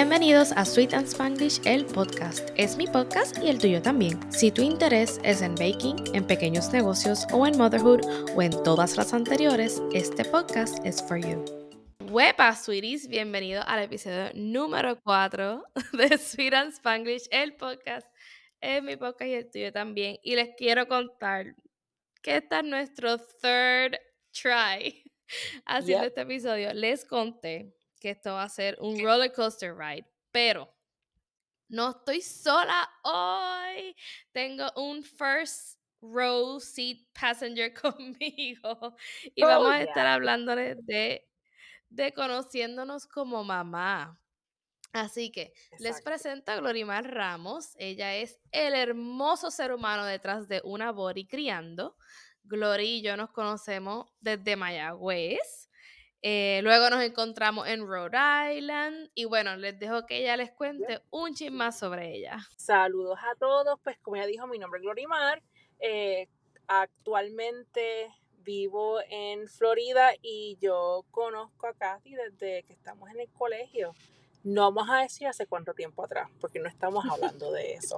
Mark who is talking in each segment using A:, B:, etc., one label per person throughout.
A: Bienvenidos a Sweet and Spanglish, el podcast. Es mi podcast y el tuyo también. Si tu interés es en baking, en pequeños negocios o en motherhood o en todas las anteriores, este podcast es for you. Huepa, sweeties, bienvenido al episodio número 4 de Sweet and Spanglish, el podcast. Es mi podcast y el tuyo también. Y les quiero contar que este es nuestro third try haciendo este episodio. Les conté que esto va a ser un roller coaster ride, pero no estoy sola hoy. Tengo un first row seat passenger conmigo y vamos
B: Oh,
A: a estar
B: yeah.
A: hablándoles de, de conociéndonos como mamá. Así que les presento a Glorimar Ramos. Ella es el hermoso ser humano detrás de una body criando. Glory y yo nos conocemos desde Mayagüez. Eh, luego nos encontramos en Rhode Island y bueno, les dejo que ella les cuente un chisme más sobre ella.
B: Saludos a todos. Pues como ya dijo, mi nombre es Glorimar. Eh, actualmente vivo en Florida y yo conozco a Kathy desde que estamos en el colegio. No vamos a decir hace cuánto tiempo atrás, porque no estamos hablando de eso.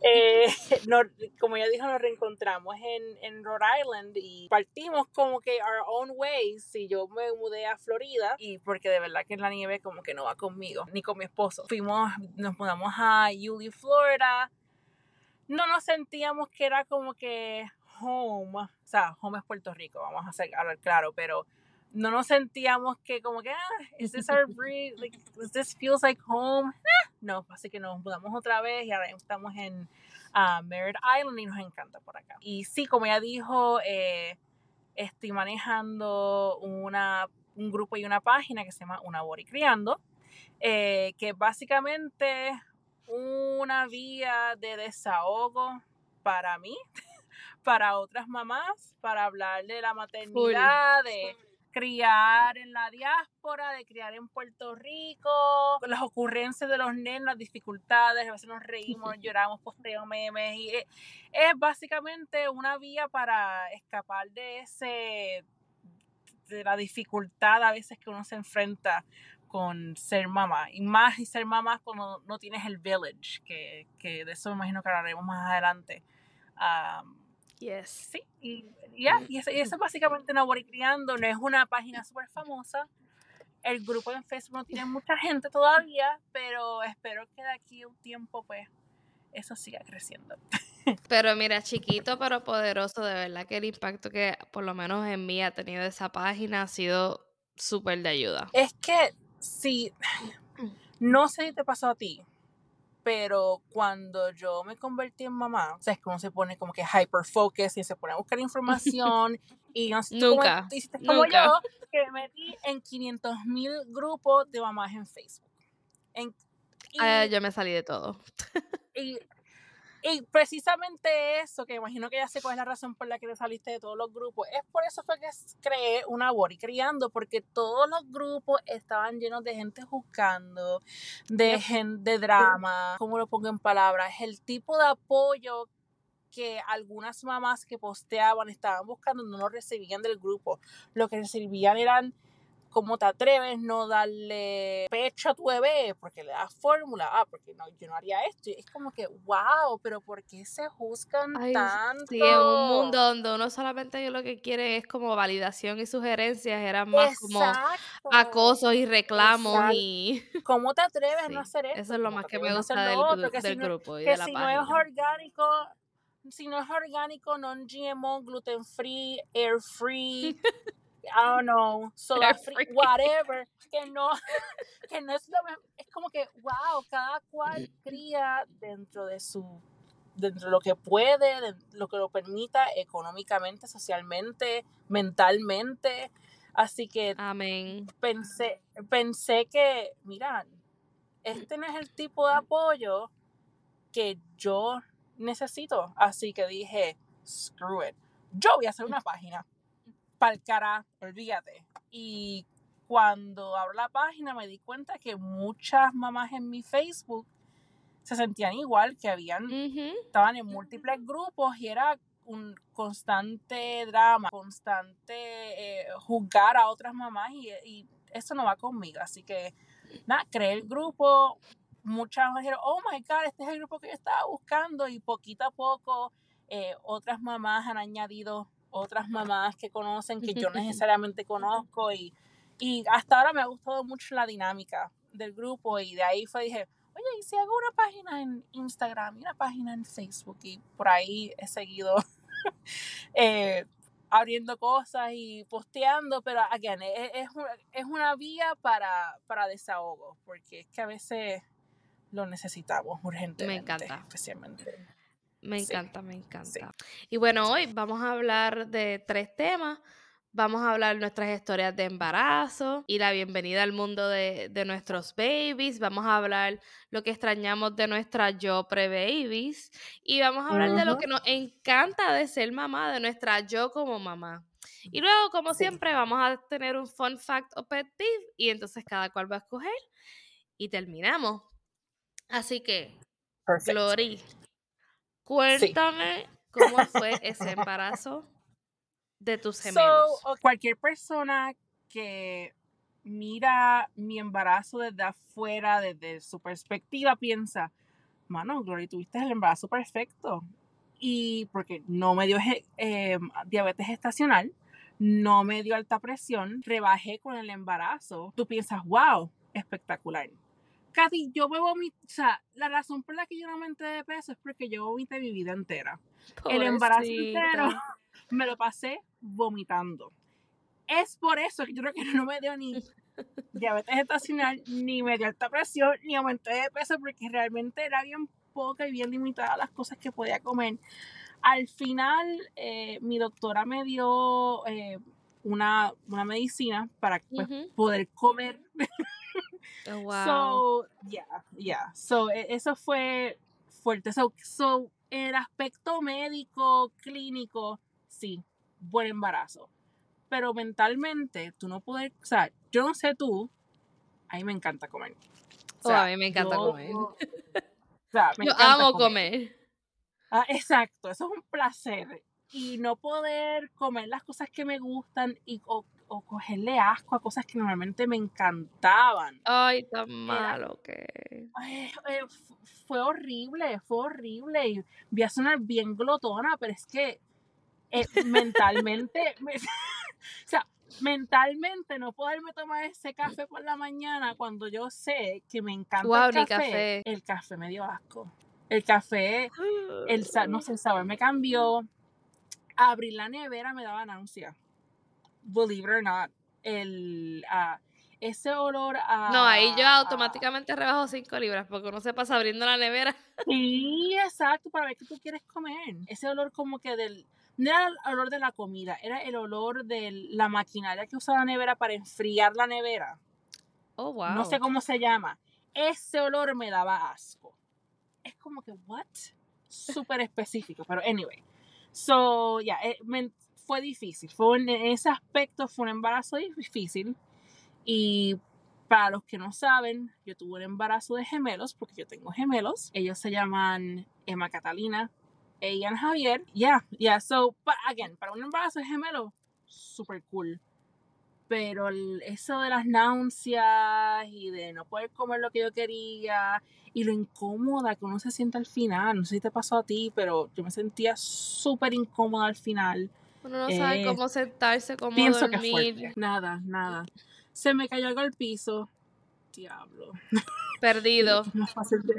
B: Eh, no- como ya dijo, nos reencontramos en, en Rhode Island y partimos como que our own ways. Y yo me mudé a Florida y porque de verdad que la nieve como que no va conmigo, ni con mi esposo. Fuimos, nos mudamos a Yulee, Florida. No nos sentíamos que era como que home, o sea, home es Puerto Rico, vamos a hacer, hablar claro, pero no nos sentíamos que como que, ah, is this our breed? Like, this feels like home? Eh, no, así que nos mudamos otra vez y ahora estamos en ah, Merritt Island y nos encanta por acá. Y sí, como ya dijo, eh, estoy manejando una, un grupo y una página que se llama Una Bori Criando, eh, que básicamente una vía de desahogo para mí, para otras mamás, para hablar de la maternidad, de criar en la diáspora, de criar en Puerto Rico, las ocurrencias de los nenes, las dificultades, a veces nos reímos, lloramos, posteo memes, y es, es básicamente una vía para escapar de ese de la dificultad a veces que uno se enfrenta con ser mamá y más y ser mamá cuando no tienes el village que, que de eso me imagino que hablaremos más adelante
A: Yes.
B: Sí, y ya, y, eso, y eso es básicamente Bori Criando, no es una página súper famosa. El grupo en Facebook no tiene mucha gente todavía, pero espero que de aquí a un tiempo, pues, eso siga creciendo.
A: Pero mira, chiquito pero poderoso, de verdad que el impacto que por lo menos en mí ha tenido esa página ha sido súper de ayuda.
B: Es que, si, no sé si te pasó a ti, pero cuando yo me convertí en mamá, o sea, es que uno se pone como que hyper focus y se pone a buscar información y no sé
A: Nunca,
B: tú hiciste como
A: nunca.
B: yo, que me metí en 500 mil grupos de mamás en Facebook. En- y,
A: Ah, yo me salí de todo.
B: y, y precisamente eso, que imagino que ya sé cuál es la razón por la que te saliste de todos los grupos, es por eso fue que creé una Bori criando, porque todos los grupos estaban llenos de gente juzgando, de,
A: Yep.
B: gen- de drama, ¿cómo lo pongo en palabras? El tipo de apoyo que algunas mamás que posteaban estaban buscando no lo recibían del grupo. Lo que recibían eran cómo te atreves no darle pecho a tu bebé porque le das fórmula, ah, porque no, yo no haría esto. Y es como que, wow, pero ¿por qué se juzgan
A: Ay,
B: tanto?
A: sí, en un mundo donde uno solamente lo que quiere es como validación y sugerencias, eran más como acosos y reclamos
B: Exacto.
A: y
B: ¿Cómo te atreves a no hacer esto?
A: eso es lo
B: ¿Cómo
A: más que me gusta del,
B: otro? Si no,
A: grupo y
B: que
A: de la
B: si no es orgánico, si no es orgánico, non-GMO, gluten free, air free, I don't know, soda whatever, que no, que no es lo mismo, es como que, wow, cada cual cría dentro de su, dentro de lo que puede, de lo que lo permita económicamente, socialmente, mentalmente, así que
A: Amén.
B: pensé, pensé que, mira, este no es el tipo de apoyo que yo necesito. Así que dije, screw it. Yo voy a hacer una página. Para el cara, olvídate. Y cuando abro la página me di cuenta que muchas mamás en mi Facebook se sentían igual, que habían, estaban en múltiples grupos y era un constante drama, constante eh, juzgar a otras mamás y, y eso no va conmigo. Así que nada, creé el grupo, muchas me dijeron, oh my God, este es el grupo que yo estaba buscando y poquito a poco eh, otras mamás han añadido otras mamás que conocen que yo necesariamente conozco y, y hasta ahora me ha gustado mucho la dinámica del grupo y de ahí fue dije, oye, ¿y si hago una página en Instagram y una página en Facebook? Y por ahí he seguido eh, abriendo cosas y posteando, pero again, es, es, es una vía para, para desahogo, porque es que a veces lo necesitamos urgentemente.
A: Me encanta.
B: Especialmente.
A: Me encanta, me encanta. Y bueno, hoy vamos a hablar de tres temas. Vamos a hablar nuestras historias de embarazo y la bienvenida al mundo de, nuestros babies. Vamos a hablar lo que extrañamos de nuestra yo pre-babies. Y vamos a hablar de lo que nos encanta de ser mamá, de nuestra yo como mamá. Y luego, como siempre, vamos a tener un fun fact o pet peeve. Y entonces cada cual va a escoger. Y terminamos. Así que, Glory, cuéntame cómo fue ese embarazo de tus gemelos.
B: cualquier persona que mira mi embarazo desde afuera, desde su perspectiva, piensa, mano, Glory, tuviste el embarazo perfecto. Y porque no me dio eh, diabetes estacional, no me dio alta presión, rebajé con el embarazo. Tú piensas, wow, espectacular casi yo me vomité, o sea, la razón por la que yo no aumenté de peso es porque yo vomité mi vida entera. El embarazo entero me lo pasé vomitando. Es por eso que yo creo que no me dio ni diabetes estacional, ni me dio alta presión, ni aumenté de peso, porque realmente era bien poca y bien limitada las cosas que podía comer. Al final, eh, mi doctora me dio eh, una, una, medicina para pues, poder comer
A: Oh, wow.
B: So, yeah, yeah. So, e, eso fue fuerte. So, so, el aspecto médico, clínico, sí, buen embarazo. Pero mentalmente, tú no puedes, o sea, yo no sé tú, a mí me encanta comer.
A: O sea, a mí me encanta comer. O sea, me yo amo comer.
B: Ah, exacto, eso es un placer. Y no poder comer las cosas que me gustan y, o cogerle asco a cosas que normalmente me encantaban.
A: Ay, tan malo que.
B: Eh, fue horrible, fue horrible. Y voy a sonar bien glotona, pero es que eh, mentalmente. o sea, mentalmente no poderme tomar ese café por la mañana cuando yo sé que me encanta el café, El café me dio asco. El café, el, no sé, el sabor me cambió. Abrir la nevera me daba náusea believe it or not, el, uh, ese olor a...
A: No, ahí yo automáticamente rebajo 5 libras porque uno se pasa abriendo la nevera.
B: Sí, exacto, para ver qué tú quieres comer. Ese olor como que del... No era el olor de la comida, era el olor de la maquinaria que usa la nevera para enfriar la nevera.
A: Oh, wow.
B: No sé cómo se llama. Ese olor me daba asco. Es como que, what? Súper específico, pero anyway. So, ya, yeah, fue difícil. Fue en ese aspecto fue un embarazo difícil. Y para los que no saben, yo tuve un embarazo de gemelos, porque yo tengo gemelos. Ellos se llaman Emma Catalina e Ian Javier. Yeah, yeah. So, again, para un embarazo de gemelos, super cool. Pero eso de las náuseas y de no poder comer lo que yo quería y lo incómoda que uno se siente al final, no sé si te pasó a ti, pero yo me sentía súper incómoda al final
A: uno no sabe eh, cómo sentarse, cómo pienso dormir.
B: Que nada, nada. Se me cayó algo al piso. Diablo.
A: Perdido.
B: es más fácil de,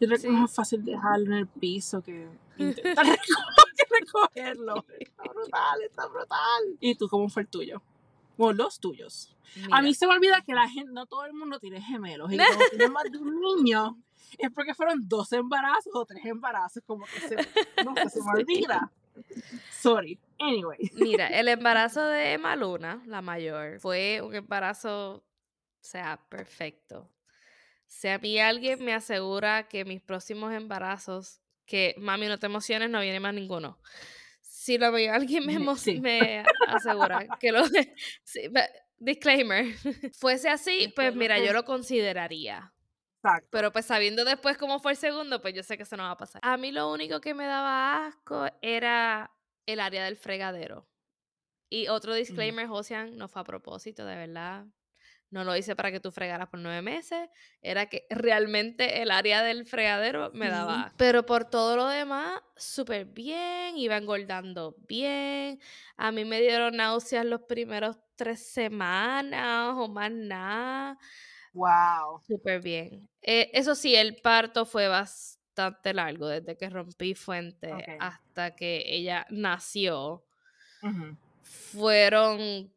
B: yo creo que es más fácil dejarlo en el piso que intentar recogerlo. Está brutal, está brutal. ¿Y tú cómo fue el tuyo? O los tuyos. A mí se me olvida que la gente, no todo el mundo tiene gemelos. Y cuando tienes más de un niño, es porque fueron dos embarazos o tres embarazos. Como que se, no, se me olvida. Sorry. Anyway.
A: Mira, el embarazo de Emma Luna, la mayor, fue un embarazo, o sea, perfecto. Si a mí alguien me asegura que mis próximos embarazos, que mami, no te emociones, no viene más ninguno. Si lo veo, alguien me, me asegura que lo. disclaimer. Fuese así, pues mira, yo lo consideraría. Pero pues sabiendo después cómo fue el segundo, pues yo sé que eso no va a pasar. A mí lo único que me daba asco era el área del fregadero. Y otro disclaimer, Josian, no fue a propósito, de verdad. no lo hice para que tú fregaras por nueve meses, era que realmente el área del fregadero me daba. Pero por todo lo demás, súper bien, iba engordando bien. A mí me dieron náuseas los primeros tres semanas o más nada.
B: Wow.
A: Súper bien. Eh, eso sí, el parto fue bastante largo, desde que rompí fuente hasta que ella nació. Fueron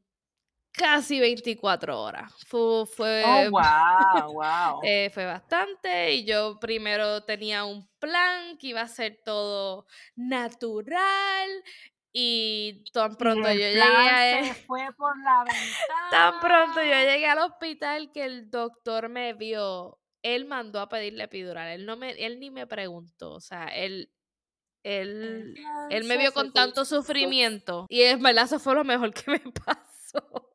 A: casi 24 horas. Fue, fue,
B: oh, wow, wow.
A: Eh, fue bastante y yo primero tenía un plan que iba a ser todo natural y tan pronto yo llegué a
B: e fue por la ventana.
A: Tan pronto yo llegué al hospital que el doctor me vio, él mandó a pedirle epidural, él no me él ni me preguntó, o sea, él él, él me vio con tanto sufrimiento y es verdad, eso fue lo mejor que me pasó.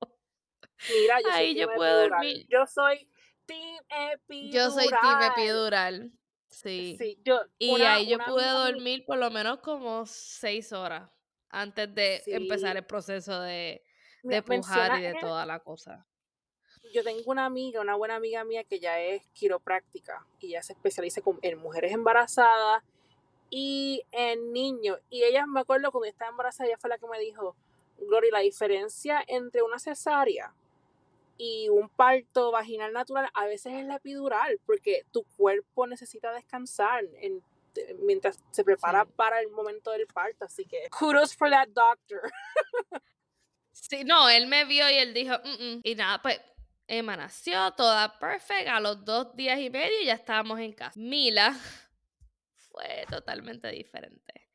B: Mira, yo
A: Ahí yo puedo dormir.
B: Yo soy team epidural.
A: Yo soy team epidural. Sí.
B: sí yo,
A: y ahí yo pude dormir por lo menos como seis horas antes de empezar el proceso de, de pujar y de toda la cosa.
B: Yo tengo una amiga, una buena amiga mía que ya es quiropráctica y ya se especializa en mujeres embarazadas y en niños. Y ella, me acuerdo cuando estaba embarazada, ella fue la que me dijo, Gloria, la diferencia entre una cesárea y un parto vaginal natural a veces es la epidural, porque tu cuerpo necesita descansar mientras se prepara para el momento del parto. Así que, kudos for that doctor.
A: sí, no, él me vio y él dijo, y nada, pues Emma nació toda perfecta, a los dos días y medio ya estábamos en casa. Mila fue totalmente diferente.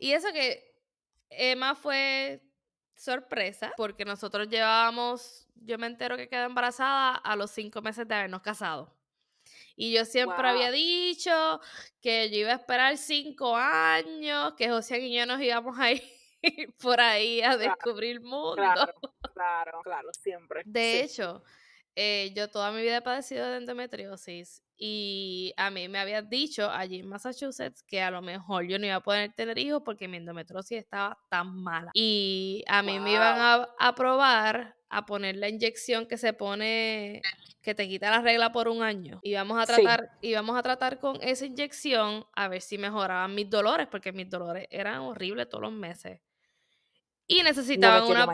A: Y eso que Emma fue sorpresa, porque nosotros llevábamos, yo me entero que quedé embarazada a los cinco meses de habernos casado. Y yo siempre había dicho que yo iba a esperar cinco años, que José y yo nos íbamos a ir por ahí a descubrir el mundo.
B: Claro, claro, claro, siempre.
A: De hecho, eh, yo toda mi vida he padecido de endometriosis y a mí me habían dicho allí en Massachusetts que a lo mejor yo no iba a poder tener hijos porque mi endometriosis estaba tan mala. Y a mí me iban a, a, probar a poner la inyección que se pone, que te quita la regla por un año. Y vamos a tratar, y vamos a tratar con esa inyección a ver si mejoraban mis dolores, porque mis dolores eran horribles todos los meses. Y necesitaban, una,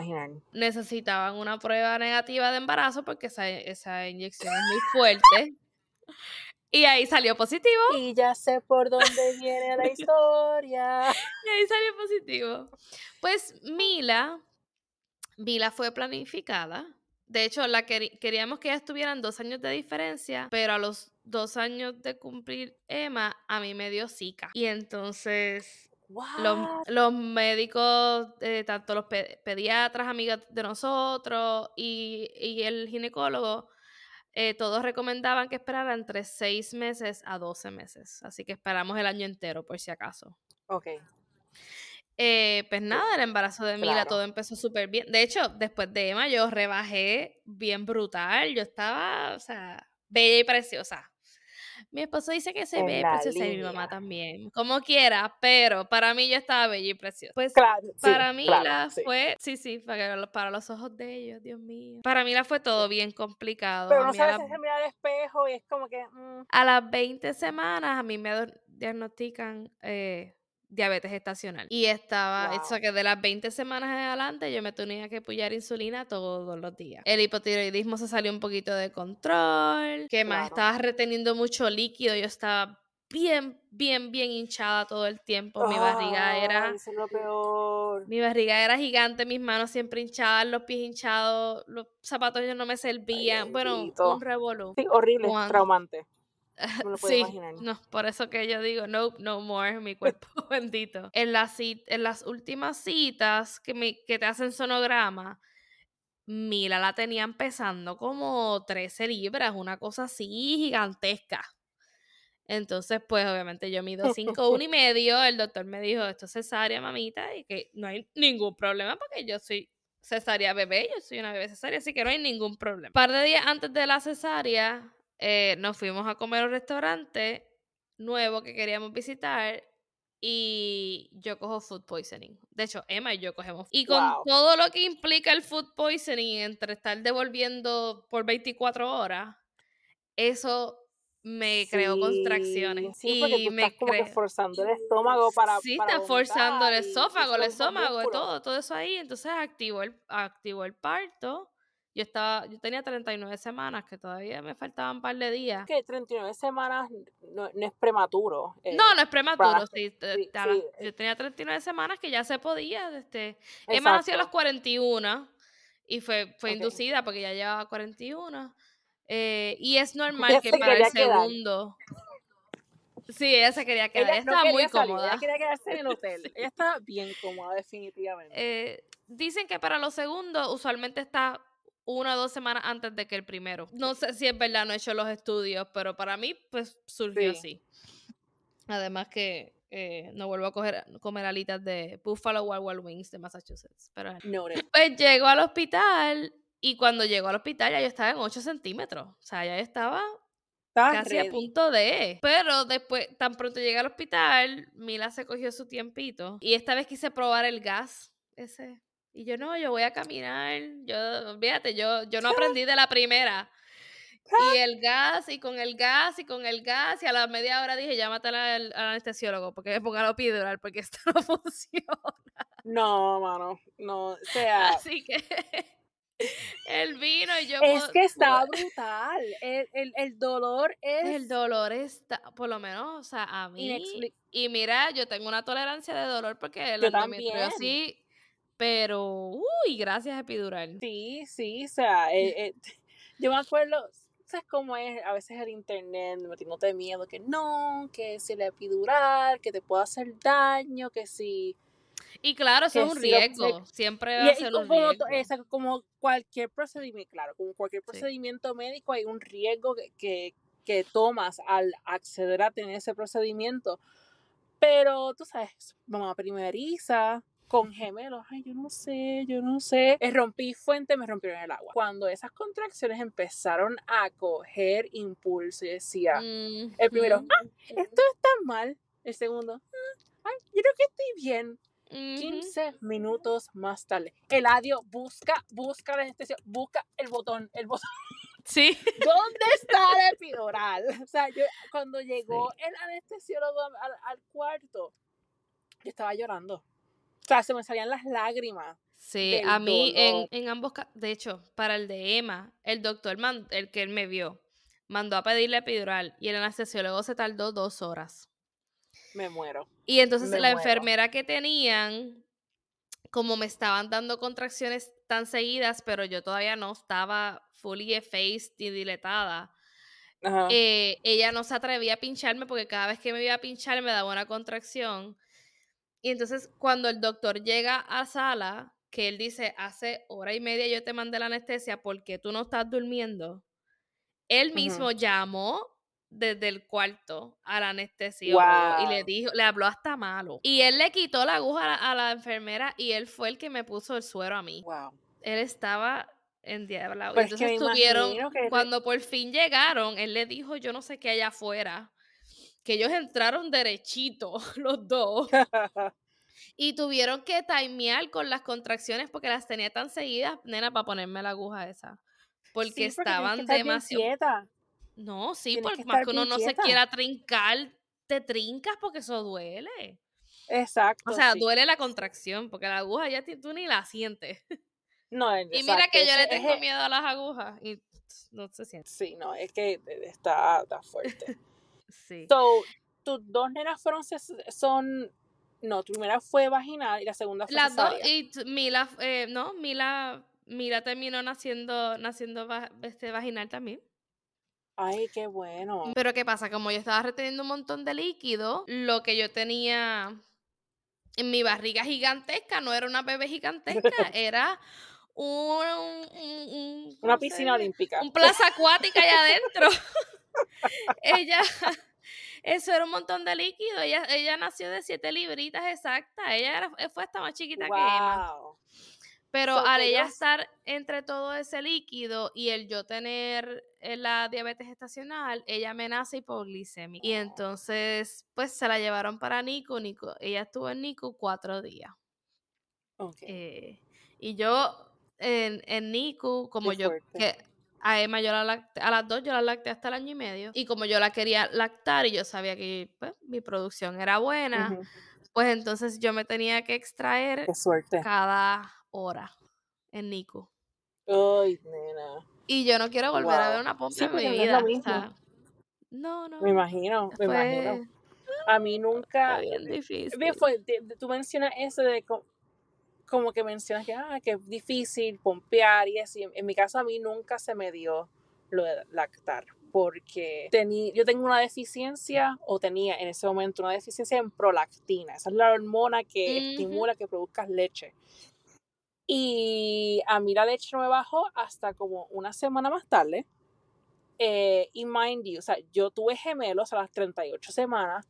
A: necesitaban una prueba negativa de embarazo porque esa, esa inyección es muy fuerte. Y ahí salió positivo.
B: Y ya sé por dónde viene la historia.
A: Y ahí salió positivo. Pues Mila, Mila fue planificada. De hecho, la queríamos que ellas tuvieran dos años de diferencia, pero a los dos años de cumplir Emma, a mí me dio Zika. Y entonces los, médicos, eh, tanto los pediatras, amigas de nosotros y, y el ginecólogo, eh, todos recomendaban que esperara entre 6 meses a 12 meses. Así que esperamos el año entero, por si acaso.
B: Ok.
A: Eh, pues nada, el embarazo de Mila todo empezó súper bien. De hecho, después de Emma, yo rebajé bien brutal. Yo estaba, o sea, bella y preciosa. Mi esposo dice que se ve preciosa y mi mamá también. Como quiera, pero para mí yo estaba bella y preciosa. Pues para mí la fue, sí, sí, para, para, los ojos de ellos, Dios mío. Para mí la fue todo bien complicado.
B: Pero no sabes si se mira al espejo y es como que... Mm.
A: A las 20 semanas a mí me diagnostican eh, diabetes estacional. Y estaba, eso que de las 20 semanas en adelante yo me tenía que pullar insulina todos los días. El hipotiroidismo se salió un poquito de control, que más estaba reteniendo mucho líquido, yo estaba bien, bien, bien hinchada todo el tiempo. Mi barriga era.
B: Eso es lo peor.
A: Mi barriga era gigante, mis manos siempre hinchadas, los pies hinchados, los zapatos ya no me servían. bueno, un revolú.
B: Sí, horrible, traumante.
A: sí, no, por eso que yo digo, no, no more, mi cuerpo bendito. En las, en las últimas citas que, me, que te hacen sonograma, Mila la tenían pesando como 13 libras, una cosa así gigantesca. Entonces, pues obviamente yo mido 5, 1 y medio, el doctor me dijo, esto es cesárea, mamita, y que no hay ningún problema porque yo soy cesárea bebé, yo soy una bebé cesárea, así que no hay ningún problema. Un par de días antes de la cesárea, eh, nos fuimos a comer a un restaurante nuevo que queríamos visitar y yo cojo food poisoning. De hecho, Emma y yo cogemos. Y con
B: Wow.
A: todo lo que implica el food poisoning entre estar devolviendo por 24 horas, eso me creó contracciones.
B: Sí, porque
A: y
B: tú
A: me
B: estás como que forzando el estómago para
A: Sí,
B: para
A: está forzando el esófago, el estómago, todo, todo eso ahí. Entonces activó el, activó el parto. Yo estaba, yo tenía 39 semanas, que todavía me faltaban un par de días.
B: Que 39 semanas no, no es prematuro. eh,
A: No, no es prematuro,
B: para-
A: sí,
B: sí,
A: te- a las-
B: sí,
A: yo tenía 39 semanas que ya se podía. Este, Emma nació a los
B: exacto.
A: 41 y fue, fue inducida porque ya llevaba 41. eh, y es normal
B: Ella
A: que
B: se
A: para el
B: quedar.
A: segundo. Sí, ella se quería quedar.
B: Ella
A: Ella
B: no
A: estaba muy
B: salir,
A: cómoda.
B: ella quería quedarse en el hotel. Ella estaba bien cómoda, definitivamente.
A: Eh, dicen que para los segundos usualmente está una o dos semanas antes de que el primero. No sé si es verdad, no he hecho los estudios, pero para mí pues surgió
B: Sí.
A: así. Además que eh, no vuelvo a coger, comer alitas de Buffalo Wild Wild Wings de Massachusetts. Pero
B: Noted.
A: pues llego al hospital y cuando llego al hospital ya yo estaba en 8 centímetros. O sea, ya yo estaba casi a
B: ready.
A: punto de. Pero después, tan pronto llegué al hospital, Mila se cogió su tiempito. Y esta vez quise probar el gas ese. Y yo no, yo voy a caminar. Yo, fíjate, yo, yo no aprendí de la primera. Y el gas, y con el gas, y con el gas. Y a la media hora dije, llámate al, al anestesiólogo porque la epidural porque esto no funciona.
B: No, mano, no, o sea,
A: Así que él vino y yo.
B: es que está brutal. El, el, el dolor es
A: El dolor está, por lo menos, o sea, a mí. Y mira, yo tengo una tolerancia de dolor porque la endometriosis, pero, uy, gracias epidural.
B: Sí, sí, o sea, eh, eh, yo me acuerdo, ¿sabes cómo es? A veces el internet metiéndote miedo, que no, que si la epidural, que te puede hacer daño, que si...
A: Y claro, eso es un
B: lo-
A: riesgo, siempre va
B: Y,
A: a ser un
B: como,
A: riesgo.
B: como cualquier procedimiento, claro, como cualquier
A: Sí.
B: procedimiento médico hay un riesgo que, que, que tomas al acceder a tener ese procedimiento. Pero tú sabes, mamá primeriza, con gemelos, ay, yo no sé, yo no sé. Eh, rompí fuente, me rompieron el agua. Cuando esas contracciones empezaron a coger impulso, yo decía, el primero, ah, esto está mal. El segundo, "Ah, ay, yo creo que estoy bien.
A: ujú.
B: 15 minutos más tarde. Eladio busca, busca la anestesia, busca el botón, el botón.
A: Sí.
B: ¿Dónde está la epidural? O sea, yo cuando llegó el anestesiólogo al, al cuarto, yo estaba llorando. O sea, se me salían las lágrimas.
A: Sí, a mí en, en ambos casos, de hecho, para el de Emma, el doctor, man- el que él me vio, mandó a pedirle epidural y el anestesiólogo se tardó dos horas.
B: Me muero.
A: Y entonces
B: Me
A: la
B: muero.
A: enfermera que tenían, como me estaban dando contracciones tan seguidas, pero yo todavía no estaba fully effaced y dilatada,
B: Ajá.
A: eh, ella no se atrevía a pincharme porque cada vez que me iba a pinchar me daba una contracción. Y entonces cuando el doctor llega a sala, que él dice, hace hora y media yo te mandé la anestesia porque tú no estás durmiendo, él mismo llamó desde el cuarto al anestesiólogo y le
B: Wow.
A: dijo, le habló hasta malo. Y él le quitó la aguja a la, a la enfermera y él fue el que me puso el suero a mí.
B: Wow.
A: Él estaba endiablado. Y
B: Pues
A: entonces tuvieron, cuando por fin llegaron, él le dijo, yo no sé qué allá afuera, que ellos entraron derechito, los dos, y tuvieron que timear con las contracciones porque las tenía tan seguidas, nena, para ponerme la aguja esa. Porque
B: Sí, tienes que
A: estaban demasiado...
B: quieta.
A: No, sí,
B: Tienes
A: por
B: que
A: más que uno no se quiera trincar, te trincas porque eso duele.
B: Exacto.
A: O sea,
B: sí.
A: duele la contracción, porque la aguja ya tú ni la sientes.
B: No,
A: Y mira
B: exacto,
A: que yo le tengo
B: ese-
A: miedo a las agujas y no se siente.
B: Sí, no, es que está, está fuerte.
A: Sí.
B: So, tus dos nenas fueron, son, no, tu primera fue vaginal y la segunda fue
A: Las dos, y Mila, eh, no, Mila, Mila terminó naciendo, naciendo va- este, vaginal también.
B: Ay, qué bueno.
A: Pero ¿qué pasa? Como yo estaba reteniendo un montón de líquido, lo que yo tenía en mi barriga gigantesca no era una bebé gigantesca, era un, un- un- un-
B: Una
A: ¿cómo se
B: piscina olímpica.
A: un plaza acuática allá adentro. ella, eso era un montón de líquido. Ella, ella nació de siete libritas exactas. Ella era, fue hasta más chiquita que Emma. Pero
B: So,
A: al ella estar entre todo ese líquido y el yo tener eh, la diabetes gestacional, ella me nace hipoglicemia. Y entonces, pues se la llevaron para Nico. Nico ella estuvo en Nico cuatro días.
B: Ok,
A: Eh, y yo en, en NICU, como
B: Qué
A: yo,
B: fuerte.
A: que a Emma yo la lacté, a las dos yo la lacté hasta el año y medio, y como yo la quería lactar y yo sabía que pues, mi producción era buena, pues entonces yo me tenía que extraer
B: Qué suerte.
A: cada hora en NICU.
B: Ay, nena.
A: Y yo no quiero volver a ver una pompa
B: Sí,
A: en mi
B: no
A: vida.
B: lo
A: o
B: mismo.
A: sea, no, no.
B: Me imagino, me imagino. A mí nunca.
A: bien difícil.
B: Fue, tú mencionas eso de como que mencionas que, ah, que es difícil pompear y así. En mi caso, a mí nunca se me dio lo de lactar. Porque tení, yo tengo una deficiencia, o tenía en ese momento una deficiencia en prolactina. Esa es la hormona que
A: Ujú.
B: estimula que produzcas leche. Y a mí la leche no me bajó hasta como una semana más tarde. Eh, y mind you, o sea, yo tuve gemelos a las 38 semanas.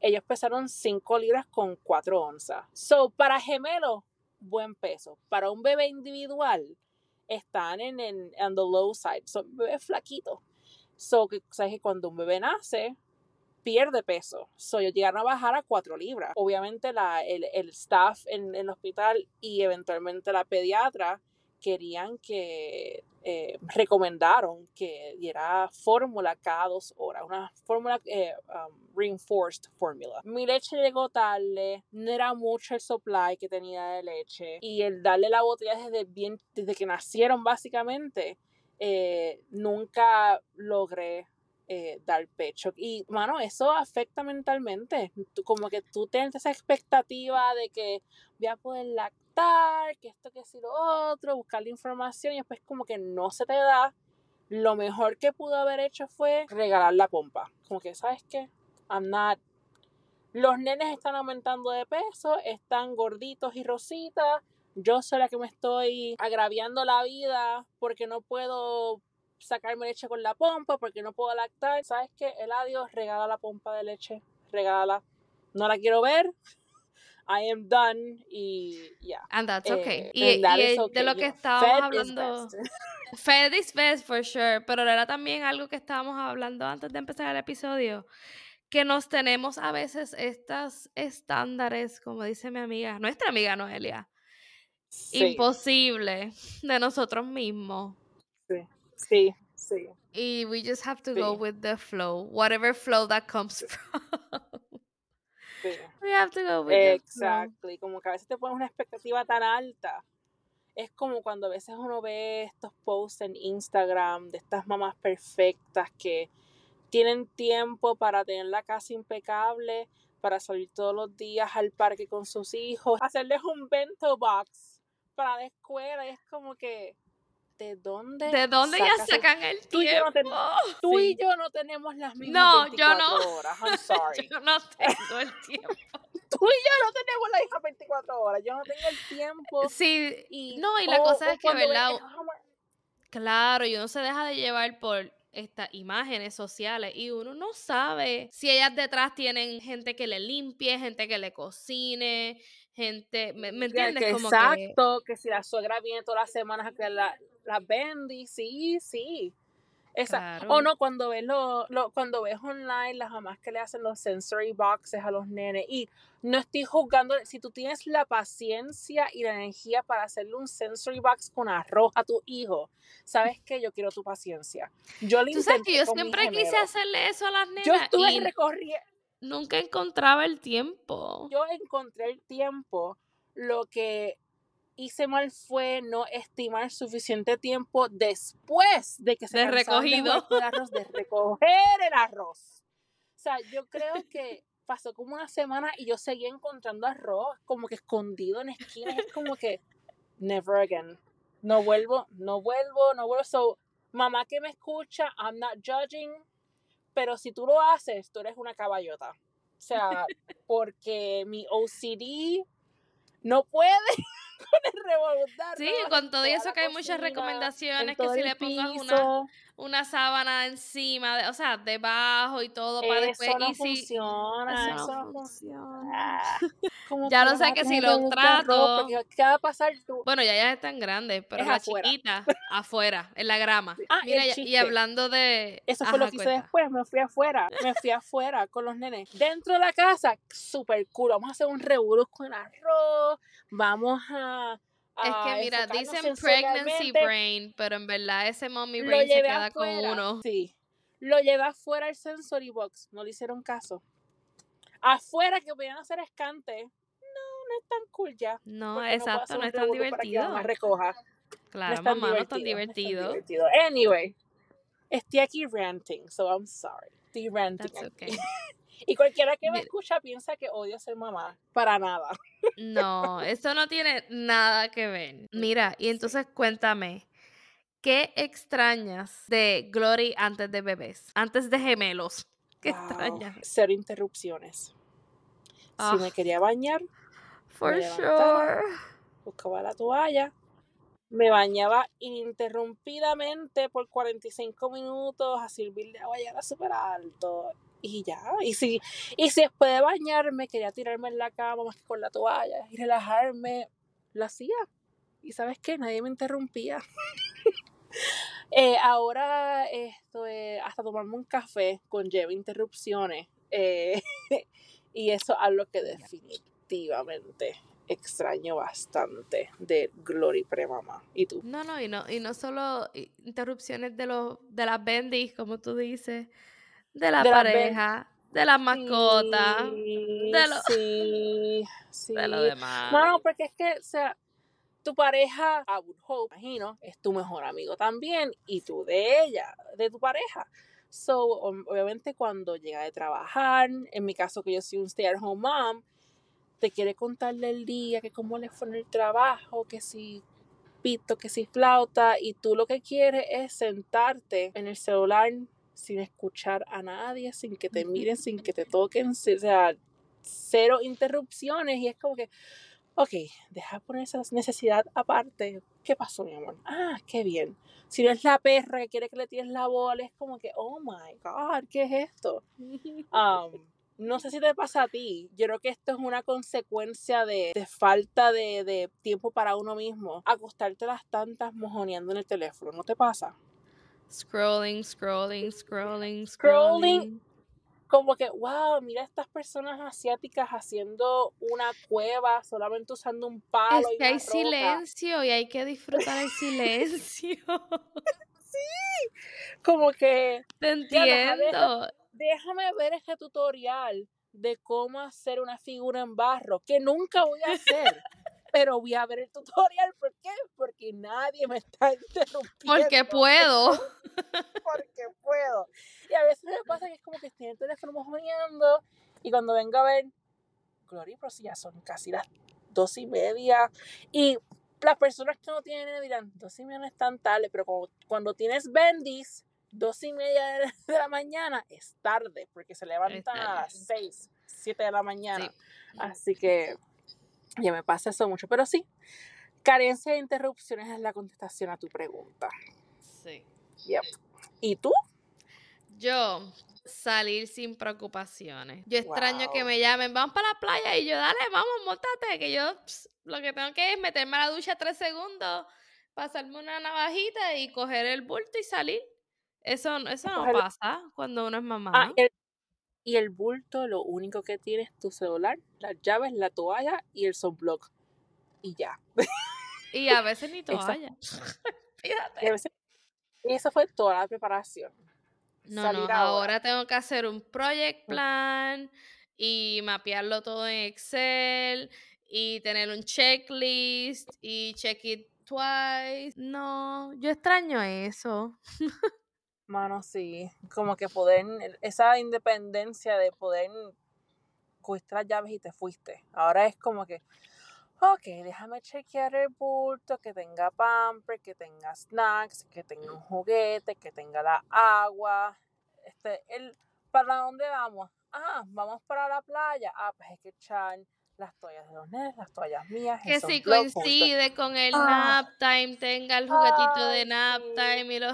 B: Ellos pesaron 5 libras con 4 onzas. So, para gemelos, buen peso. Para un bebé individual, están en, en the low side. Son bebés flaquitos. So, que, sabes que cuando un bebé nace, pierde peso. So, ellos llegaron a bajar a 4 libras. Obviamente, la, el, el staff en el hospital y eventualmente la pediatra querían que eh, recomendaron que diera fórmula cada dos horas, una fórmula eh, um, reinforced fórmula. Mi leche llegó tarde, no era mucho el supply que tenía de leche y el darle la botella desde, bien, desde que nacieron básicamente, eh, nunca logré eh, dar pecho. Y, mano, eso afecta mentalmente. Como que tú tienes esa expectativa de que voy a poder lactar, que esto, que si lo otro, buscar la información y después como que no se te da. Lo mejor que pudo haber hecho fue regalar la pompa. Como que, ¿sabes qué? I'm not... Los nenes están aumentando de peso, están gorditos y rositas. Yo soy la que me estoy agraviando la vida porque no puedo sacarme leche con la pompa, porque no puedo lactar. ¿Sabes qué? Eladio, regala la pompa de leche. Regala. No la quiero ver. I am done. Y ya.
A: And that's okay.
B: Eh,
A: y
B: and that
A: y
B: is
A: de
B: okay,
A: lo
B: you
A: que
B: know.
A: estábamos
B: Fed is
A: hablando.
B: best.
A: Fed is best for sure, pero era también algo que estábamos hablando antes de empezar el episodio, que nos tenemos a veces estas estándares, como dice mi amiga, nuestra amiga Noelia,
B: Sí,
A: imposible de nosotros mismos.
B: sí, sí, sí.
A: Y we just have to go
B: Sí.
A: with the flow, whatever flow that comes from.
B: Sí.
A: we have to go with the flow.
B: Exacto. Y como que a veces te pones una expectativa tan alta. Es como cuando a veces uno ve estos posts en Instagram de estas mamás perfectas que tienen tiempo para tener la casa impecable, para salir todos los días al parque con sus hijos, hacerles un bento box para la escuela. Y es como que, ¿de dónde?
A: ¿De dónde ya
B: el-
A: sacan el
B: Tú y yo no
A: tiempo?
B: ten- Tú y
A: Sí.
B: yo no tenemos las mismas
A: No, yo
B: 24
A: no.
B: horas. I'm sorry.
A: Yo no tengo el tiempo.
B: Tú y yo no tenemos las mismas 24 horas. Yo no tengo el tiempo.
A: Sí,
B: Y,
A: no, y la
B: o-
A: cosa es que, ¿verdad? Claro, y uno se deja de llevar por estas imágenes sociales y uno no sabe si ellas detrás tienen gente que le limpie, gente que le cocine, gente, ¿me, me
B: que-
A: entiendes?
B: que
A: Como que
B: exacto, que si la suegra viene todas las semanas a que la, la bendy, sí, sí. Esa,
A: Claro.
B: O no, cuando ves lo, lo- cuando ves online las mamás que le hacen los sensory boxes a los nenes. Y no estoy juzgando, si tú tienes la paciencia y la energía para hacerle un sensory box con arroz a tu hijo, sabes que yo quiero tu paciencia. Yo lo
A: tú sabes que yo siempre quise hacerle eso a las
B: Yo
A: nenas
B: estuve
A: y
B: recorriendo,
A: nunca encontraba el tiempo.
B: yo encontré el tiempo, lo que hice mal fue no estimar suficiente tiempo después de que se
A: De recogido.
B: el arroz, de recoger el arroz. O sea, yo creo que pasó como una semana y yo seguía encontrando arroz como que escondido en esquinas. Es como que, never again. No vuelvo, no vuelvo, no vuelvo. So, mamá que me escucha, I'm not judging, pero si tú lo haces, tú eres una caballota. O sea, porque mi OCD no puede con el revolver.
A: Sí, con todo eso que hay muchas recomendaciones que si le pongas
B: piso.
A: una sábana encima, de, o sea, debajo y todo para después.
B: Eso no
A: y si,
B: funciona,
A: eso
B: eso
A: no
B: no
A: funciona.
B: Como
A: Ya no sé que si lo
B: ropa,
A: trato.
B: ¿Qué va a pasar tú?
A: Bueno, ya ya están grandes, pero
B: Es
A: la
B: afuera.
A: chiquita, afuera, en la grama.
B: Ah,
A: Mira, y- y hablando de.
B: Eso fue lo que hice después, me fui afuera, me fui afuera con los nenes. Dentro de la casa, super cool, vamos a hacer un revolú con arroz, vamos a...
A: Es que mira, dicen pregnancy brain, pero en verdad ese mommy brain se queda con
B: afuera,
A: uno.
B: Sí, lo llevé afuera al sensory box, no le hicieron caso. Afuera que podían hacer escante, no, no es tan cool ya.
A: No, exacto, no es tan divertido.
B: mamá recoja.
A: Claro,
B: no es tan
A: mamá, no es tan
B: divertido, no es tan
A: divertido.
B: Anyway, estoy aquí ranting, so I'm sorry. Estoy ranting
A: That's okay.
B: Y cualquiera que me escucha piensa que odio ser mamá. Para nada.
A: No, esto no tiene nada que ver. Mira, y entonces cuéntame, ¿qué extrañas de Glory antes de bebés? Antes de gemelos. ¿Qué
B: Wow,
A: extrañas?
B: Cero interrupciones.
A: Ah.
B: Si me quería bañar,
A: For
B: me
A: sure.
B: buscaba la toalla, me bañaba ininterrumpidamente por 45 minutos a servirle agua ya era súper alto. Y ya, y si, y si después de bañarme quería tirarme en la cama más que con la toalla y relajarme, lo hacía. Y sabes qué, nadie me interrumpía. Eh, ahora esto, eh, hasta tomarme un café conlleva interrupciones. eh, y eso es algo que definitivamente extraño bastante de Glory Premamá. ¿Y tú?
A: No, no, y no, y no solo interrupciones de los, de las bendis, como tú dices, de la
B: De las ben-
A: pareja, de las mascotas,
B: Sí,
A: de lo-
B: sí, sí.
A: de lo demás.
B: No, no, porque es que, o sea, tu pareja, I would hope, imagino, es tu mejor amigo también y tú de ella, de tu pareja. So, ob- obviamente cuando llega de trabajar, en mi caso que yo soy un stay-at-home mom, te quiere contarle el día, que cómo le fue en el trabajo, que si pito, que si flauta, y tú lo que quieres es sentarte en el celular sin escuchar a nadie, sin que te miren, sin que te toquen, o sea, cero interrupciones, y es como que, ok, deja poner esa necesidad aparte. ¿Qué pasó, mi amor? Ah, qué bien. Si no es la perra que quiere que le tires la bola, es como que, oh my God, ¿qué es esto? Um, no sé si te pasa a ti. Yo creo que esto es una consecuencia de, de falta de, de tiempo para uno mismo. Acostarte las tantas mojoneando en el teléfono, ¿no te pasa?
A: Scrolling, scrolling, scrolling,
B: Scrolling. Como que, wow, mira estas personas asiáticas haciendo una cueva solamente usando un palo
A: Es
B: y
A: que hay
B: roca.
A: silencio y hay que disfrutar el silencio.
B: Como que
A: Te
B: Ya,
A: entiendo.
B: déjame ver este tutorial de cómo hacer una figura en barro, que nunca voy a hacer. Pero voy a ver el tutorial. ¿Por qué? Porque nadie me está interrumpiendo.
A: Porque puedo.
B: porque puedo. Y a veces me pasa que es como que estoy en el teléfono mojoneando y cuando vengo a ver, Gloria, pero si ya son casi las dos y media. Y las personas que no tienen dirán, dos y media no es tan tarde, pero cuando, cuando tienes bendis, dos y media de la, mañana es tarde, porque se levantan a las seis, siete de la mañana.
A: Sí.
B: Así que ya me pasa eso mucho. Pero sí, carencia de interrupciones es la contestación a tu pregunta.
A: Sí.
B: Yep. ¿Y tú?
A: Yo, salir sin preocupaciones. Yo extraño que me llamen, vamos para la playa y yo, dale, vamos, montate, que yo lo que tengo que es meterme a la ducha tres segundos, pasarme una navajita y coger el bulto y salir. Eso, eso no pasa cuando uno es mamá.
B: Ah, el, y el bulto, lo único que tiene es tu celular, las llaves, la toalla y el sunblock. Y ya.
A: Y a veces ni toalla.
B: Y,
A: Fíjate.
B: a veces- y esa fue toda la preparación.
A: No,
B: Salir
A: no, ahora tengo que hacer un project
B: Mm.
A: plan y mapearlo todo en Excel y tener un checklist y check it twice. No, yo extraño eso.
B: Mano, sí. Como que poder, esa independencia de poder cogiste las llaves y te fuiste. Ahora es como que, ok, déjame chequear el bulto, que tenga pamper, que tenga snacks, que tenga un juguete, que tenga la agua. Este, el, ¿Para dónde vamos? Ah, vamos para la playa. Ah, pues hay que echar las toallas de los nenes, las toallas mías.
A: Que si coincide con el
B: Ah.
A: nap time, tenga el juguetito de nap time y lo...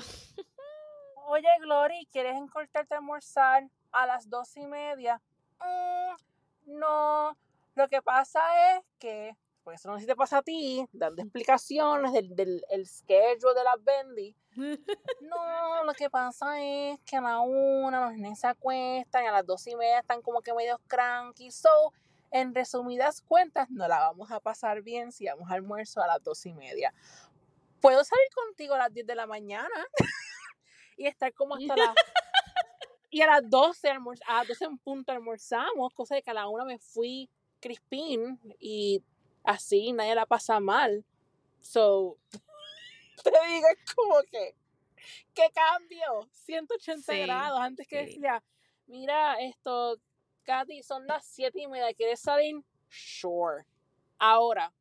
B: oye Glory, ¿quieres encortarte a almorzar a las dos y media? Mm, no, lo que pasa es que, pues eso no sé si te pasa a ti, dando explicaciones del, del el schedule de las Bendy. No, lo que pasa es que a la una los nenes se acuestan y a las dos y media están como que medio cranky. So, en resumidas cuentas, no la vamos a pasar bien si vamos a almuerzo a las dos y media. Puedo salir contigo a las 10 de la mañana y estar como hasta las... Y a las 12, almuerz- a las 12 en punto almorzamos, cosa de que a la una me fui crispín y así nadie la pasa mal. So, te digo, es como que, ¿qué cambio? 180
A: Sí,
B: grados. Antes que
A: sí.
B: decía, mira, esto, Katy, son las 7 y media, ¿quieres salir? Sure. Ahora,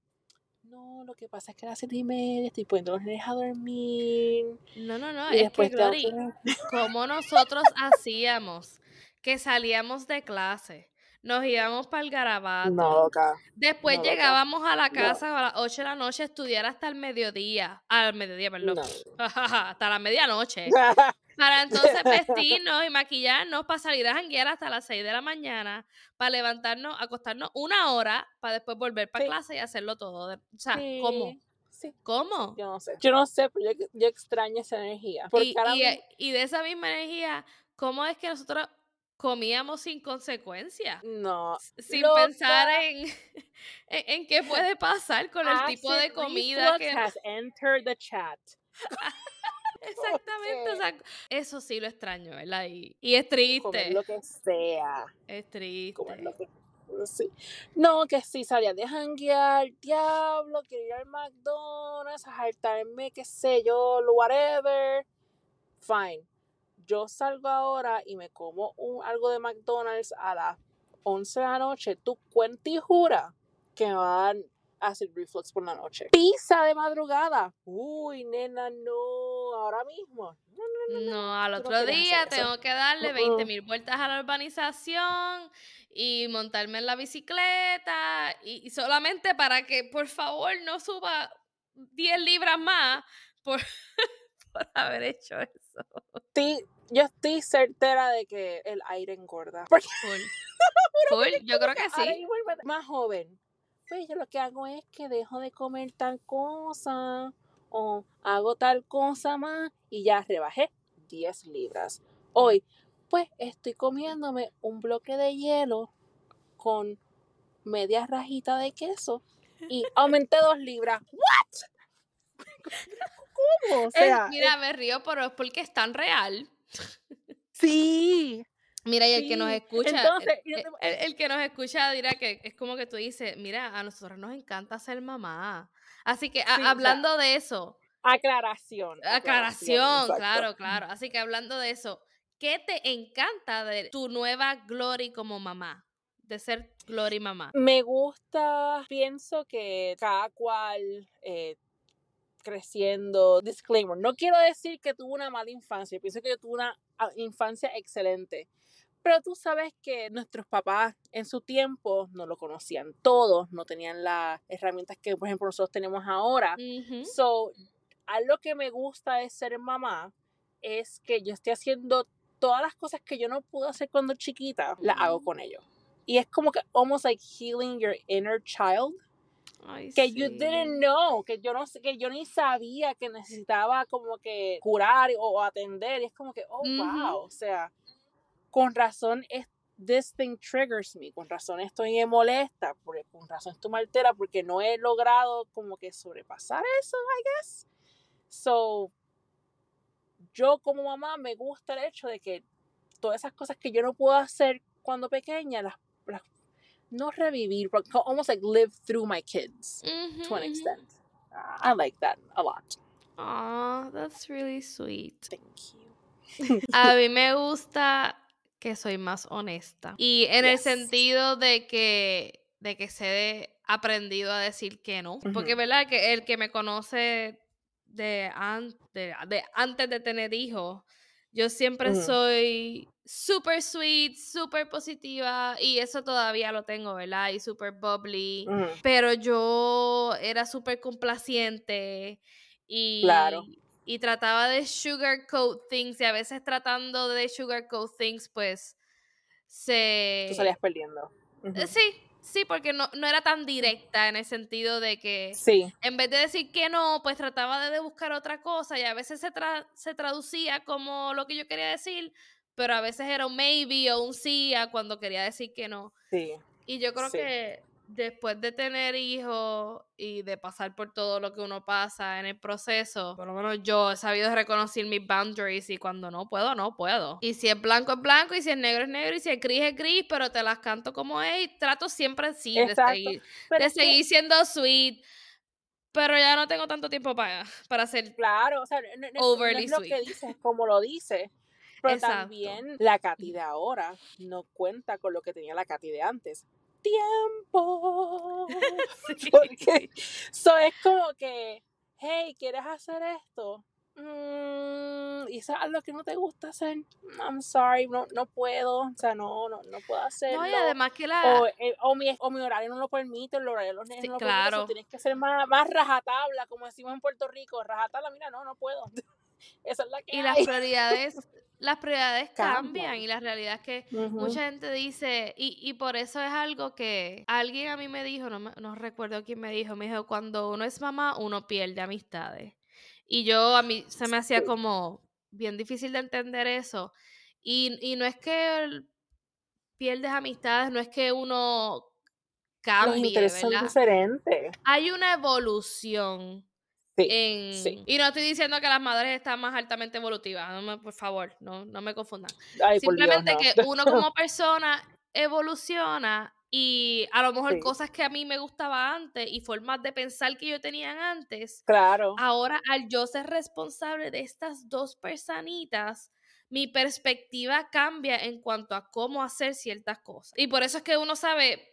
B: no, lo que pasa es que a las 7 y media estoy poniendo los nenes a dormir.
A: No, no, no,
B: y
A: es Glory,
B: que-
A: como nosotros hacíamos, que salíamos de clase, nos íbamos para el garabato,
B: No, loca.
A: después
B: no, loca.
A: llegábamos a la
B: No.
A: casa a las 8 de la noche a estudiar hasta el mediodía, al mediodía, perdón,
B: No.
A: hasta la medianoche, para entonces vestirnos y maquillarnos para salir a janguear hasta las 6 de la mañana, para levantarnos, acostarnos una hora, para después volver para
B: Sí.
A: clase y hacerlo todo. O sea, ¿cómo?
B: Sí.
A: ¿Cómo?
B: Yo no sé. Yo no sé, pero yo, yo extraño esa energía.
A: Y, y,
B: mismo-
A: y de esa misma energía, ¿cómo es que nosotros comíamos sin consecuencia?
B: no.
A: Sin
B: Loca.
A: pensar en, en, en qué puede pasar con el tipo de comida que...
B: has entered the chat.
A: Exactamente, o
B: qué?
A: sea, eso sí lo extraño, ¿verdad? Y, y es
B: Comer
A: triste,
B: lo que sea.
A: es
B: Comer
A: triste.
B: lo que sí. No, que sí, salía de janguear, diablo, quiero ir al McDonald's, a jartarme, qué sé yo, whatever. Fine. Yo salgo ahora y me como un, algo de McDonald's a las 11 de la noche. Tú cuenta y jura que me van a hacer reflux por la noche. Pizza de madrugada. Uy, nena, no. Ahora mismo. No, no, no, no.
A: Al
B: no
A: otro día tengo que darle. 20 mil vueltas a la urbanización y montarme en la bicicleta y, y solamente para que por favor no suba 10 libras más por, por haber hecho eso.
B: Estoy- yo estoy certera de que el aire engorda. Porque
A: Full. Full, yo creo que sí.
B: más joven. Pues yo lo que hago es que dejo de comer tal cosa o hago tal cosa más y ya rebajé 10 libras. Hoy, pues estoy comiéndome un bloque de hielo con media rajita de queso y aumenté 2 libras. ¿What? ¿Cómo? O
A: mira, me río, pero es porque es tan real.
B: Sí.
A: Mira, y el que nos escucha,
B: entonces,
A: el,
B: yo
A: el-
B: te-
A: el- el que nos escucha dirá que es como que tú dices, mira, a nosotros nos encanta ser mamá. Así que a-
B: Sí,
A: hablando de eso,
B: Aclaración.
A: aclaración,
B: exacto.
A: claro, claro. Así que hablando de eso, ¿qué te encanta de tu nueva Glory como mamá? De ser Glory mamá.
B: Me gusta, pienso que cada cual eh, creciendo, disclaimer, no quiero decir que tuve una mala infancia, pienso que yo tuve una ah, infancia excelente, pero tú sabes que nuestros papás en su tiempo no lo conocían todos, no tenían las herramientas que por ejemplo nosotros tenemos ahora.
A: Ujú.
B: So, algo que me gusta de ser mamá es que yo estoy haciendo todas las cosas que yo no pude hacer cuando chiquita, las hago con ellos. Y es como que almost like healing your inner child
A: Ay,
B: que you
A: sí.
B: didn't know, que yo no sé, que yo ni sabía que necesitaba como que curar o, o atender. Y es como que, oh, wow, o sea, con razón es this thing triggers me, con razón estoy molesta, porque con razón estoy me altera porque no he logrado como que sobrepasar eso, I guess. So, yo como mamá me gusta el hecho de que todas esas cosas que yo no puedo hacer cuando pequeña, las, las no revivir, but almost like live through my kids to an
A: ujú.
B: extent. Uh, I like that a lot.
A: Aw, that's really sweet.
B: Thank you.
A: A mí me gusta que soy más honesta. Y en el sentido de que, de que se he aprendido a decir que no. Porque,
B: Ujú.
A: ¿verdad? Que el que me conoce de, an- de, de antes de tener hijos, yo siempre soy súper sweet, súper positiva. Y eso todavía lo tengo, ¿verdad? Y súper bubbly. Pero yo era súper complaciente y,
B: Claro.
A: y trataba de sugarcoat things y a veces tratando de sugarcoat things, pues se...
B: Tú salías perdiendo.
A: Eh, sí, sí, porque no, no era tan directa en el sentido de que
B: Sí,
A: en vez de decir que no, pues trataba de buscar otra cosa y a veces se, tra- se traducía como lo que yo quería decir, pero a veces era un maybe o un sí a cuando quería decir que no.
B: sí.
A: Y yo creo
B: Sí.
A: que después de tener hijos y de pasar por todo lo que uno pasa en el proceso, por lo menos yo he sabido reconocer mis boundaries y cuando no puedo, no puedo. Y si es blanco es blanco y si es negro es negro y si es gris es gris, pero te las canto como es y trato siempre sí de seguir,
B: Pero
A: de
B: que,
A: seguir siendo sweet. Pero ya no tengo tanto tiempo para, para ser
B: claro, o sea, no, no- no
A: overly
B: es lo que dices, es como lo dices. Pero
A: Exacto.
B: también la Katy de ahora no cuenta con lo que tenía la Katy de antes. Tiempo.
A: Sí.
B: Porque so es como que, hey, ¿quieres hacer esto? Mm, y eso es algo que no te gusta hacer. I'm sorry, no, no puedo. O sea, no, no, no puedo hacerlo.
A: No, y además que la...
B: o, eh, o, mi, o mi horario no lo permite, el horario de los nenes
A: Sí,
B: no lo permite.
A: claro.
B: tienes que ser más, más rajatabla, como decimos en Puerto Rico. Rajatabla, mira, no, no puedo. Esa es la que
A: Y las prioridades, las prioridades cambian.
B: Cambian.
A: y la realidad es que mucha gente dice, y, y por eso es algo que alguien a mí me dijo, no, me- no recuerdo quién me dijo, me dijo, cuando uno es mamá, uno pierde amistades. Y yo a mí se me hacía como bien difícil de entender eso. Y, y no es que pierdes amistades, no es que uno
B: Los
A: cambie,
B: intereses son diferentes.
A: Hay una evolución
B: Sí,
A: en...
B: sí.
A: Y no estoy diciendo que las madres están más altamente evolutivas, no me- por favor, no, no me confundan.
B: Ay, por Dios,
A: Simplemente
B: no.
A: que uno como persona evoluciona y a lo mejor
B: Sí.
A: cosas que a mí me gustaba antes y formas de pensar que yo tenía antes,
B: Claro.
A: ahora al yo ser responsable de estas dos personitas, mi perspectiva cambia en cuanto a cómo hacer ciertas cosas. Y por eso es que uno sabe,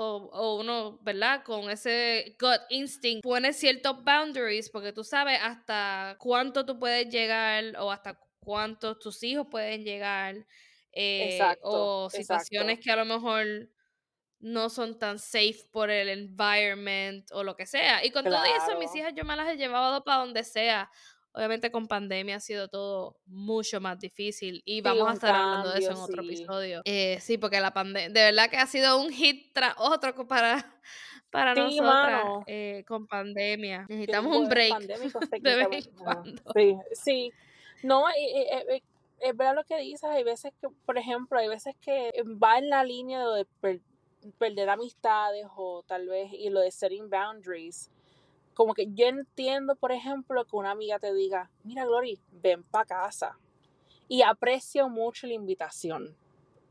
A: o, o uno, ¿verdad? Con ese gut instinct, pone ciertos boundaries porque tú sabes hasta cuánto tú puedes llegar o hasta cuántos tus hijos pueden llegar. eh,
B: Exacto,
A: o situaciones
B: exacto.
A: que a lo mejor no son tan safe por el environment o lo que sea. Y con todo eso, mis
B: Claro.
A: hijas yo me las he llevado para donde sea. Obviamente con pandemia ha sido todo mucho más difícil y
B: Sí,
A: vamos a estar hablando de eso en otro
B: sí.
A: episodio. Eh, sí, porque la pandemia, de verdad que ha sido un hit tras otro para, para
B: Sí,
A: nosotras eh, con pandemia. Necesitamos un break de vez en cuando.
B: Sí, sí. No, y- y- es verdad lo que dices. Hay veces que, por ejemplo, hay veces que va en la línea de per- perder amistades o tal vez, y lo de setting boundaries. Como que yo entiendo, por ejemplo, que una amiga te diga, mira, Glory, ven para casa. Y aprecio mucho la invitación.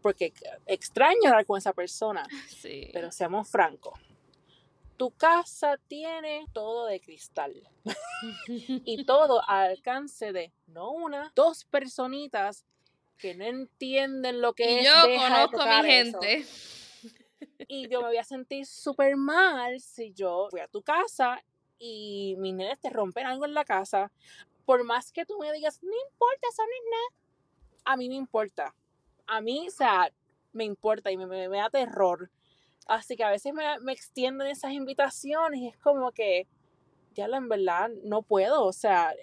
B: Porque extraño hablar con esa persona.
A: Sí.
B: Pero seamos francos. Tu casa tiene todo de cristal. y todo al alcance de no una, dos personitas que no entienden lo que
A: Y
B: es
A: yo
B: deja de
A: conozco a mi
B: eso.
A: gente.
B: Y yo me voy a sentir súper mal si yo voy a tu casa y mis nenes te rompen algo en la casa. Por más que tú me digas, no importa, eso no es nada. A mí me importa. A mí, o sea, me importa y me, me- me da terror. Así que a veces me, me extienden esas invitaciones y es como que, ya en verdad no puedo. O sea,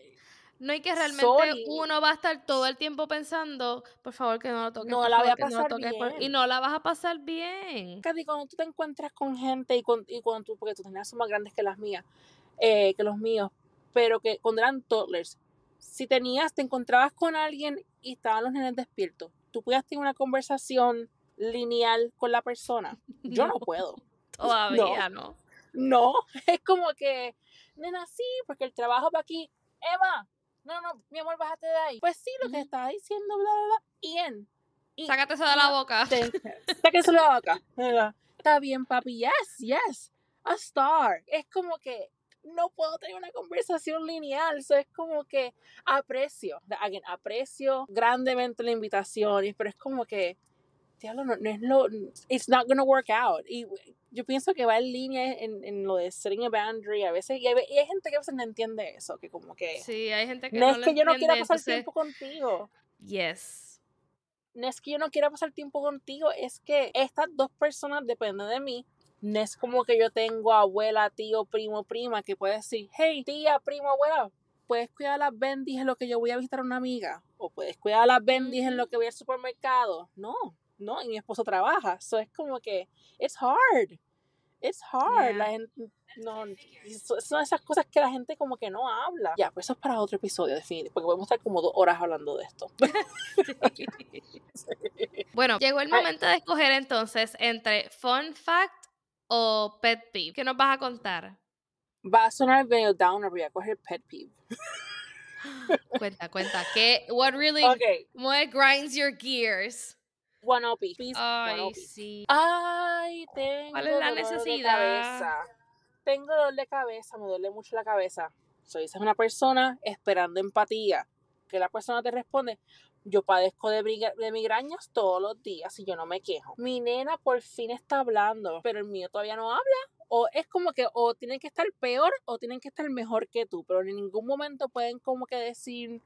A: No hay que realmente
B: sorry,
A: uno va a estar todo el tiempo pensando, por favor que no lo toques,
B: no la voy a
A: que no
B: pasar
A: toques, por-", y
B: bien.
A: no la vas a pasar bien.
B: Casi cuando tú te encuentras con gente y, con, y cuando tú, porque tus nenas son más grandes que las mías, eh, que los míos, pero que cuando eran toddlers, si tenías, te encontrabas con alguien y estaban los nenes despiertos, tú podías tener una conversación lineal con la persona. Yo no,
A: No,
B: puedo.
A: todavía no.
B: No, es como que, nena, sí, porque el trabajo va aquí. Eva, no, no, mi amor, bájate de ahí. Pues sí, lo que estaba diciendo, bla, bla, bla. Y en. Y
A: Sácate eso de la
B: no,
A: boca.
B: te, sáquese la boca. Está bien, papi. Yes, yes. A star. Es como que no puedo tener una conversación lineal. Eso es como que aprecio. Again, aprecio grandemente la invitación. Pero es como que, diablo, no, no es lo. It's not gonna work out. Y yo pienso que va en línea en, en lo de setting a boundary. A veces, y hay, y hay gente que a veces no entiende eso. Que como que.
A: Sí, hay gente que
B: No
A: no
B: es
A: lo
B: que yo no quiera pasar
A: entonces,
B: tiempo contigo.
A: yes.
B: no es que yo no quiera pasar tiempo contigo, es que estas dos personas dependen de mí. No es como que yo tengo abuela, tío, primo, prima que puede decir, hey, tía, primo, abuela, puedes cuidar a las bendis en lo que yo voy a visitar a una amiga, o puedes cuidar a las bendis en lo que voy al supermercado. No, no, y mi esposo trabaja. So es como que, it's hard. It's hard. La gente, no, son esas cosas que la gente como que no habla. Ya, pues eso es para otro episodio, definitivamente, porque podemos estar como dos horas hablando de esto.
A: Bueno, llegó el momento de escoger entonces entre fun fact o pet peeve. ¿Qué nos vas a contar?
B: Va a sonar medio downer, voy a coger pet peeve.
A: cuenta, cuenta. ¿Qué? What really
B: Okay.
A: what grinds your gears?
B: One up.
A: Ay, sí.
B: Ay, tengo
A: ¿Cuál es la
B: dolor de
A: necesidad?
B: cabeza. Tengo dolor de cabeza, me duele mucho la cabeza. Soy esa es una persona esperando empatía. Que la persona te responde, yo padezco de, de migrañas todos los días y yo no me quejo. Mi nena por fin está hablando, pero el mío todavía no habla. O es como que o tienen que estar peor o tienen que estar mejor que tú, pero en ningún momento pueden como que decir,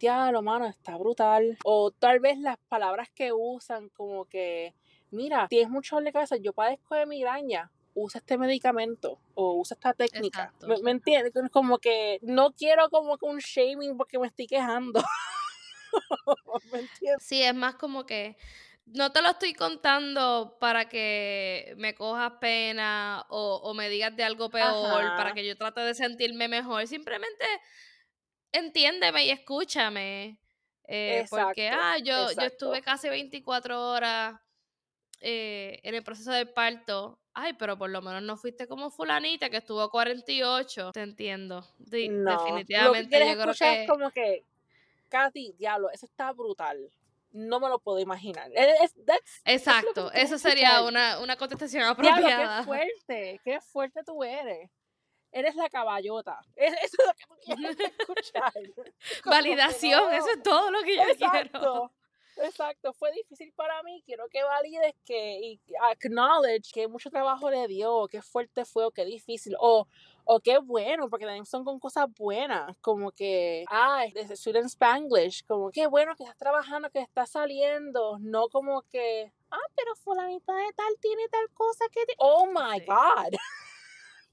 B: lo mano, está brutal. O tal vez las palabras que usan como que, mira, tienes mucho dolor de cabeza, yo padezco de migraña, usa este medicamento o usa esta técnica.
A: Exacto.
B: ¿Me, me entiendes? Como que no quiero como que un shaming porque me estoy quejando. ¿Me entiendes?
A: Sí, es más como que no te lo estoy contando para que me cojas pena o, o me digas de algo peor, para que yo trate de sentirme mejor. Simplemente entiéndeme y escúchame. eh, porque, ah, yo, yo estuve casi 24 horas eh, en el proceso del parto. Ay, pero por lo menos no fuiste como fulanita que estuvo 48. Te entiendo. Di-
B: No, lo que
A: definitivamente yo creo que...
B: es como que, Katy, diablo, eso está brutal. No me lo puedo imaginar. Es- es- that's-
A: Exacto, eso sería una, una contestación
B: Diablo, qué
A: apropiada.
B: fuerte, qué fuerte tú eres. Eres la caballota. Es- Eso es lo que tú quieres escuchar.
A: Validación, eso es todo lo que yo quiero.
B: Exacto. Fue difícil para mí. Quiero que valides que y acknowledge que mucho trabajo le dio, qué fuerte fue o qué difícil o, o qué bueno, porque también son con cosas buenas, como que, ah, desde Student Spanglish, como qué bueno que estás trabajando, que estás saliendo, no como que, ah, pero fulanita de tal tiene tal cosa que, te- oh my
A: Sí.
B: God.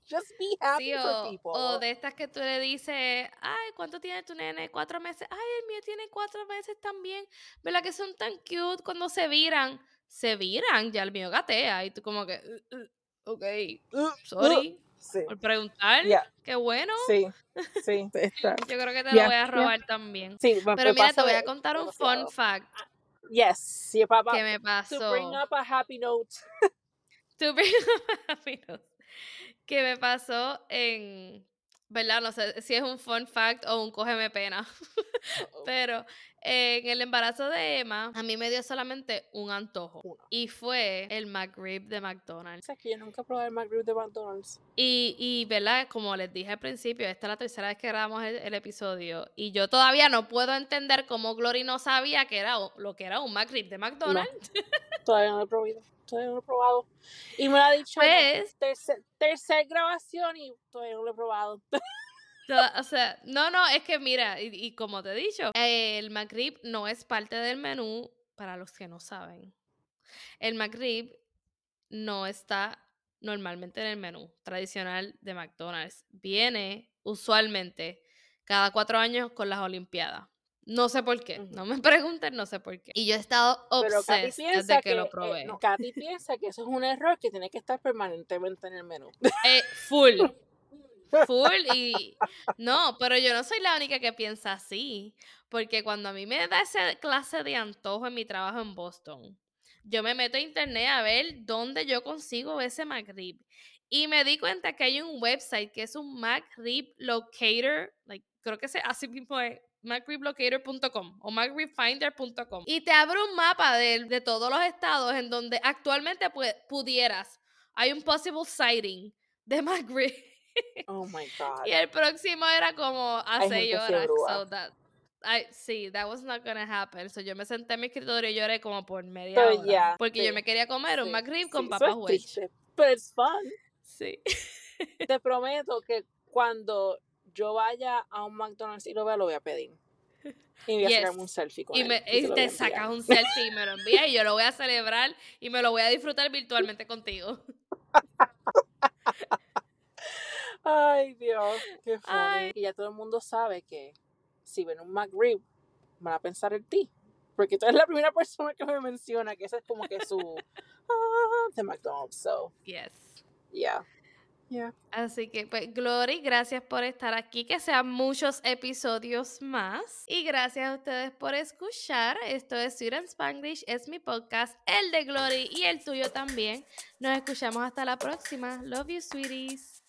B: Just be happy
A: Sí,
B: for
A: o,
B: people.
A: o de estas que tú le dices, ay, ¿cuánto tiene tu nene? Cuatro meses. Ay, el mío tiene cuatro meses también. ¿Verdad que son tan cute cuando se viran? Se viran, ya el mío gatea. Y tú como que, "Uh, uh, ok,
B: Uh,
A: sorry
B: Sí,
A: por preguntar. Qué bueno.
B: sí, sí. está.
A: Yo creo que te lo voy a robar también.
B: Sí,
A: Pero mira, te voy a contar un
B: demasiado.
A: fun fact
B: Yes, sí, papá.
A: que me
B: To bring
A: pasó.
B: up a happy note.
A: To bring up a happy note. Que me pasó en, ¿verdad? No sé si es un fun fact o un cógeme pena,
B: Uh-oh.
A: pero eh, en el embarazo de Emma, a mí me dio solamente un antojo
B: Uno.
A: y fue el McRib de McDonald's.
B: Que yo nunca probé el McRib de McDonald's.
A: Y, y, ¿verdad? Como les dije al principio, esta es la tercera vez que grabamos el, el episodio y yo todavía no puedo entender cómo Glory no sabía que era lo que era un McRib de McDonald's.
B: Todavía no lo he probado. Todavía no lo he probado. Y me lo ha dicho
A: Pues,
B: tercer, tercer grabación y todavía no lo he probado.
A: Toda- O sea, no, no, es que mira, y, y como te he dicho, el McRib no es parte del menú para los que no saben. El McRib no está normalmente en el menú tradicional de McDonald's. Viene usualmente cada cuatro años con las Olimpiadas. No sé por qué, no me pregunten, no sé por qué. Y yo he estado
B: piensa
A: desde que,
B: que,
A: lo
B: eh,
A: probé.
B: no, Katy piensa que eso es un error que tiene que estar permanentemente en el menú.
A: Eh, full. Full y no, pero yo no soy la única que piensa así, porque cuando a mí me da esa clase de antojo en mi trabajo en Boston, yo me meto a internet a ver dónde yo consigo ese McRib y me di cuenta que hay un website que es un McRib Locator, like, creo que se así mismo es McRibLocator.com o McRibFinder.com y te abre un mapa de, de todos los estados en donde actualmente pu- pudieras, hay un possible sighting de McRib.
B: Oh my God.
A: Y el próximo era como a
B: Hay
A: seis
B: gente
A: horas. So that, I, sí, that was not gonna happen. So yo me senté en mi escritorio y lloré como por media
B: So,
A: hora.
B: yeah,
A: porque
B: sí,
A: yo me quería comer un
B: sí,
A: McRib
B: sí,
A: con
B: eso
A: papas
B: Pero es fun.
A: Sí.
B: Te prometo que cuando yo vaya a un McDonald's y lo vea, lo voy a pedir. Y voy a sacarme un selfie con
A: Y,
B: él.
A: me,
B: y
A: te sacas un selfie y me lo envías y yo lo voy a celebrar y me lo voy a disfrutar virtualmente contigo.
B: Ay, Dios, qué funny. Y ya todo el mundo sabe que si ven un McRib, van a pensar en ti. Porque tú eres la primera persona que me menciona que ese es como que su ah, de McDonald's. So,
A: Yes.
B: yeah. Yeah.
A: Así que, pues, Glory, gracias por estar aquí, que sean muchos episodios más. Y gracias a ustedes por escuchar. Esto es and Spanglish, es mi podcast, el de Glory y el tuyo también. Nos escuchamos hasta la próxima. Love you, sweeties.